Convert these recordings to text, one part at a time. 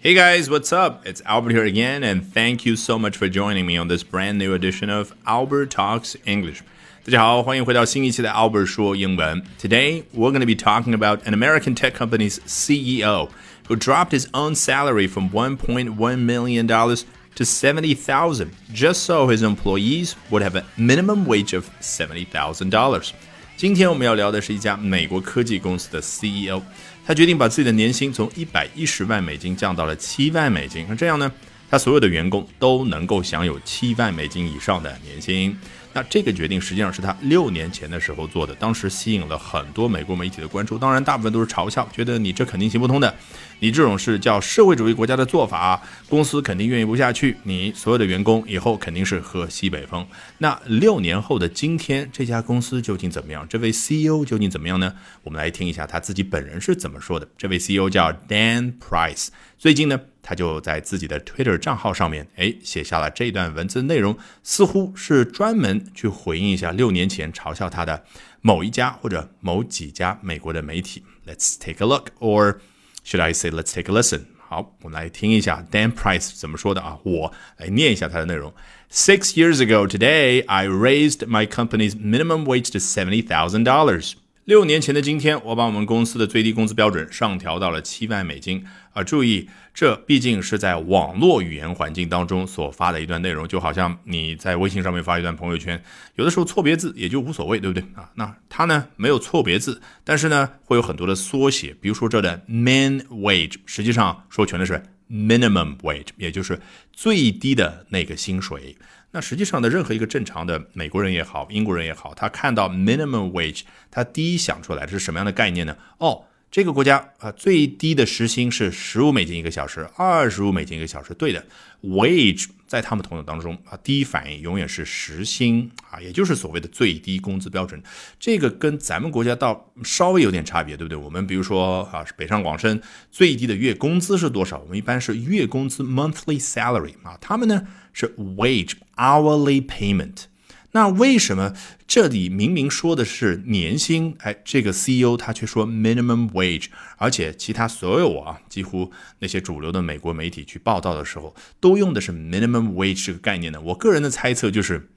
Hey guys, what's up? It's Albert here again, and thank you so much for joining me on this brand new edition of Albert Talks English. 大家好，欢迎回到新一期的 Albert 说英文。Today we're going to be talking about an American tech company's CEO who dropped his own salary from 1.1 million dollars to 70,000 just so his employees would have a minimum wage of $70,000. 今天我们要聊的是一家美国科技公司的 CEO。 他决定把自己的年薪从一百一十万美金降到了七万美金，那这样呢，他所有的员工都能够享有七万美金以上的年薪。那这个决定实际上是他六年前的时候做的，当时吸引了很多美国媒体的关注，当然大部分都是嘲笑，觉得你这肯定行不通的，你这种是叫社会主义国家的做法，公司肯定运营不下去，你所有的员工以后肯定是喝西北风。那六年后的今天，这家公司究竟怎么样？这位 CEO 究竟怎么样呢？我们来听一下他自己本人是怎么说的。这位 CEO 叫 Dan Price，最近呢。他就在自己的 Twitter 账号上面，哎，写下了这段文字内容，似乎是专门去回应一下六年前嘲笑他的某一家或者某几家美国的媒体。Let's take a look, or should I say, let's take a listen？好，我们来听一下 Dan Price 怎么说的啊？我来念一下他的内容。Six years ago today, I raised my company's minimum wage to seventy thousand dollars. 六年前的今天，我把我们公司的最低工资标准上调到了七万美金啊！注意，这毕竟是在网络语言环境当中所发的一段内容，就好像你在微信上面发一段朋友圈，有的时候错别字也就无所谓，对不对啊？那它呢没有错别字，但是呢会有很多的缩写，比如说这的 min wage，实际上说全的是 minimum wage，也就是最低的那个薪水。那实际上的任何一个正常的美国人也好，英国人也好，他看到 minimum wage，他第一想出来的是什么样的概念呢？哦，这个国家啊，最低的时薪是十五美金一个小时，二十五美金一个小时。对的，wage 在他们头脑当中啊，第一反应永远是时薪啊，也就是所谓的最低工资标准。这个跟咱们国家倒稍微有点差别，对不对？我们比如说啊，北上广深最低的月工资是多少？我们一般是月工资 monthly salary 啊，他们呢？是 wage hourly payment，那为什么这里明明说的是年薪，哎，这个 CEO 他却说 minimum wage，而且其他所有啊，几乎那些主流的美国媒体去报道的时候，都用的是 minimum wage 这个概念呢？我个人的猜测就是，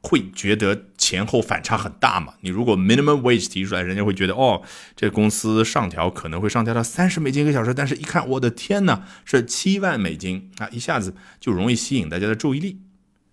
会觉得前后反差很大嘛。你如果 minimum wage 提出来，人家会觉得哦，这公司上调可能会上调到三十美金一个小时，但是一看，我的天呐，是七万美金啊，一下子就容易吸引大家的注意力。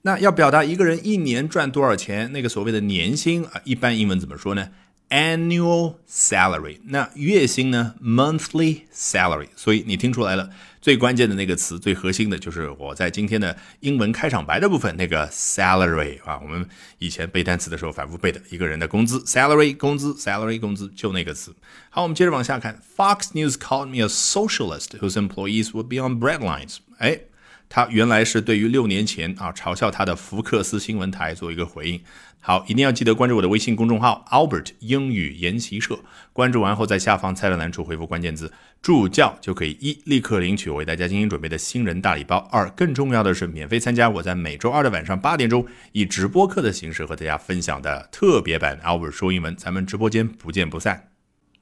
那要表达一个人一年赚多少钱，那个所谓的年薪啊，一般英文怎么说呢？Annual salary。那月薪呢？Monthly salary。所以你听出来了，最关键的那个词，最核心的就是我在今天的英文开场白的部分那个 salary 啊，我们以前背单词的时候反复背的一个人的工资，salary 工资，salary 工资，就那个词。好，我们接着往下看。Fox News called me a socialist whose employees would be on bread lines。哎。他原来是对于六年前啊嘲笑他的福克斯新闻台做一个回应。好，一定要记得关注我的微信公众号 Albert 英语研习社。关注完后，在下方菜单栏处回复关键字“助教”，就可以一立刻领取我为大家精心准备的新人大礼包；二更重要的是，免费参加我在每周二的晚上八点钟以直播课的形式和大家分享的特别版 Albert 说英文。咱们直播间不见不散。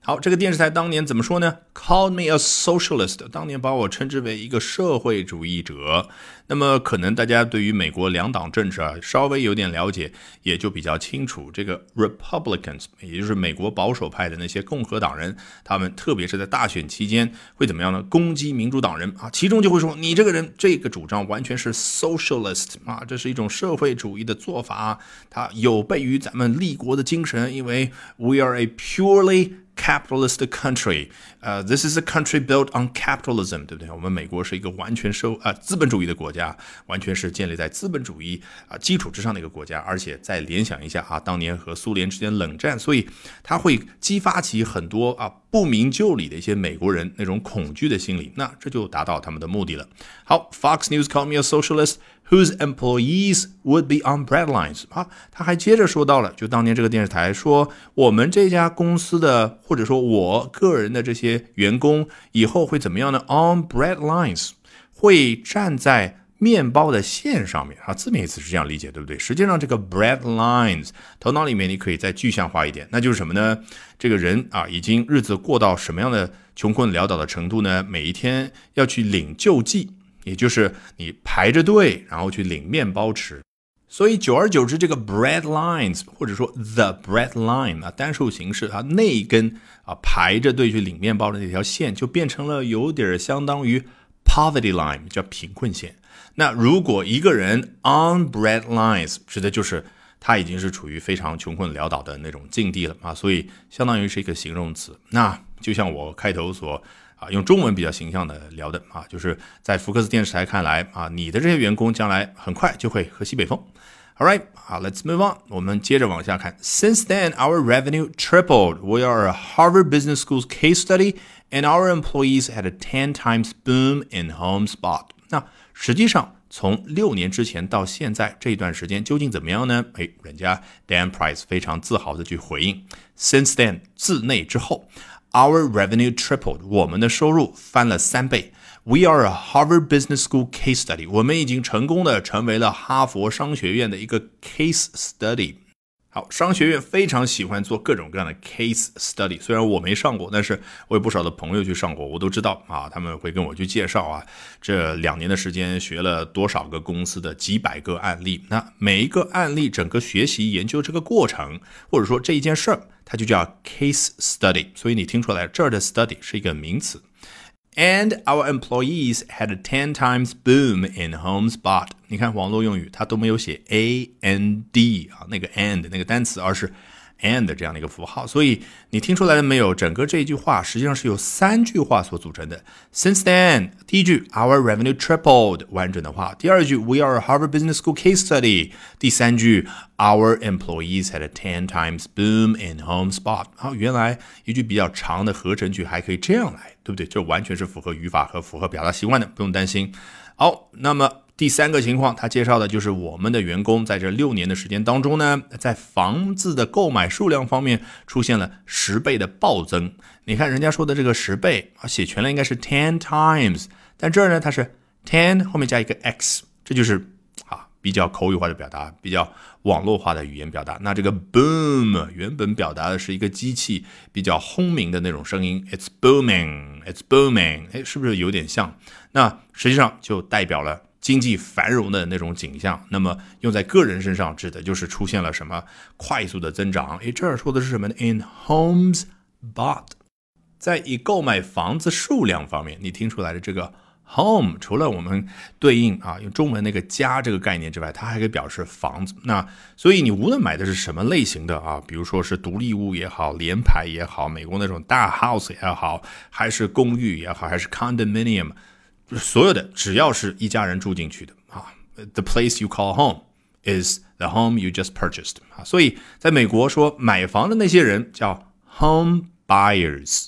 好，这个电视台当年怎么说呢？Call me a socialist，当年把我称之为一个社会主义者。那么，可能大家对于美国两党政治啊稍微有点了解，也就比较清楚。这个 Republicans，也就是美国保守派的那些共和党人，他们特别是在大选期间会怎么样呢？攻击民主党人啊，其中就会说你这个人这个主张完全是 socialist 啊，这是一种社会主义的做法，它有悖于咱们立国的精神，因为 we are a purely capitalist country，呃，this is a country built on capitalism，对不对？我们美国是一个完全收啊资本主义的国家，完全是建立在资本主义啊基础之上的一个国家。而且再联想一下啊，当年和苏联之间冷战，所以它会激发起很多啊不明就里的一些美国人那种恐惧的心理，那这就达到他们的目的了。好，Fox News called me a socialist。whose employees would be on bread lines 啊，他还接着说到了，就当年这个电视台说，我们这家公司的或者说我个人的这些员工以后会怎么样呢？On bread lines 会站在面包的线上面啊，字面意思是这样理解，对不对？实际上这个 bread lines，头脑里面你可以再具象化一点，那就是什么呢？这个人啊，已经日子过到什么样的穷困潦倒的程度呢？每一天要去领救济，也就是你排着队，然后去领面包吃。所以久而久之，这个 bread lines 或者说 the bread line 啊，单数形式，它那一根啊排着队去领面包的那条线，就变成了有点相当于 poverty line，叫贫困线。那如果一个人 on bread lines，指的就是他已经是处于非常穷困潦倒的那种境地了啊，所以相当于是一个形容词。那就像我开头所啊用中文比较形象的聊的啊，就是在福克斯电视台看来啊，你的这些员工将来很快就会喝西北风。All right, 好 let's move on. 我们接着往下看。Since then, our revenue tripled. We are a Harvard Business School's case study, and our employees had a ten times boom in HomeSpot. 那实际上，从六年之前到现在这一段时间究竟怎么样呢？哎，人家 Dan Price 非常自豪的去回应：Since then，自那之后，our revenue tripled，我们的收入翻了三倍。We are a Harvard Business School case study。我们已经成功的成为了哈佛商学院的一个 case study。好，商学院非常喜欢做各种各样的 case study。虽然我没上过，但是我有不少的朋友去上过，我都知道啊，他们会跟我去介绍啊，这两年的时间学了多少个公司的几百个案例。那每一个案例，整个学习研究这个过程，或者说这一件事儿，它就叫 case study。所以你听出来，这儿的 study 是一个名词。And our employees had a ten times boom in HomeSpot。你看网络用语，它都没有写 a n d 啊，那个 and 那个单词，而是 and 这样的一个符号。所以你听出来了没有？整个这一句话实际上是由三句话所组成的。Since then，第一句 our revenue tripled，完整的话。第二句 we are a Harvard Business School case study。第三句 our employees had a ten times boom in HomeSpot。好，原来一句比较长的合成句还可以这样来。对不对？这完全是符合语法和符合表达习惯的，不用担心。好，那么第三个情况，他介绍的就是我们的员工在这六年的时间当中呢，在房子的购买数量方面出现了十倍的暴增。你看人家说的这个十倍啊，写全了应该是 ten times，但这儿呢它是 ten 后面加一个 x，这就是啊比较口语化的表达，比较。网络化的语言表达，那这个 boom 原本表达的是一个机器比较轰鸣的那种声音，it's booming，it's booming，哎，是不是有点像？那实际上就代表了经济繁荣的那种景象。那么用在个人身上，指的就是出现了什么快速的增长。哎，这儿说的是什么呢？In homes bought，在以购买房子数量方面，你听出来的这个。Home 除了我们对应啊用中文那个家这个概念之外，它还可以表示房子。那所以你无论买的是什么类型的啊，比如说是独立屋也好，联排也好，美国那种大 house 也好，还是公寓也好，还是 condominium，所有的只要是一家人住进去的啊，the place you call home is the home you just purchased 啊。所以在美国说买房的那些人叫 home buyers。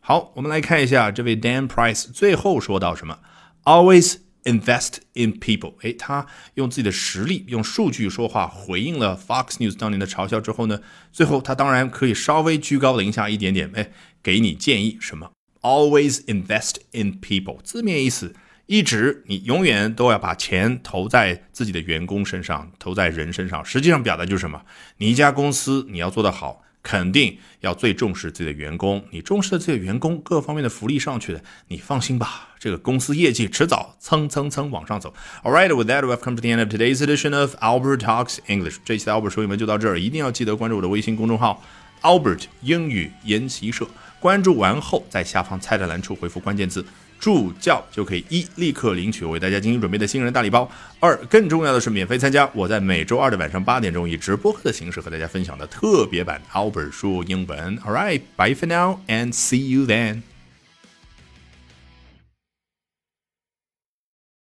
好，我们来看一下这位 Dan Price 最后说到什么？Always invest in people。诶，他用自己的实力、用数据说话，回应了 Fox News 当年的嘲笑之后呢，最后他当然可以稍微居高临下一点点，诶，给你建议什么？Always invest in people。字面意思，一直你永远都要把钱投在自己的员工身上，投在人身上。实际上表达就是什么？你一家公司你要做得好。肯定要最重视自己的员工，你重视的这些员工各方面的福利上去的，你放心吧，这个公司业绩迟早蹭蹭蹭往上走。All right, with that, we've come to the end of today's edition of Albert Talks English。这期的 Albert 说英文就到这儿，一定要记得关注我的微信公众号 Albert 英语研习社。关注完后，在下方菜单栏处回复关键字。助教就可以一立刻领取我为大家精心准备的新人大礼包。二更重要的是免费参加我在每周二的晚上八点钟以直播课的形式和大家分享的特别版 Albert 说英文。All right, bye for now and see you then.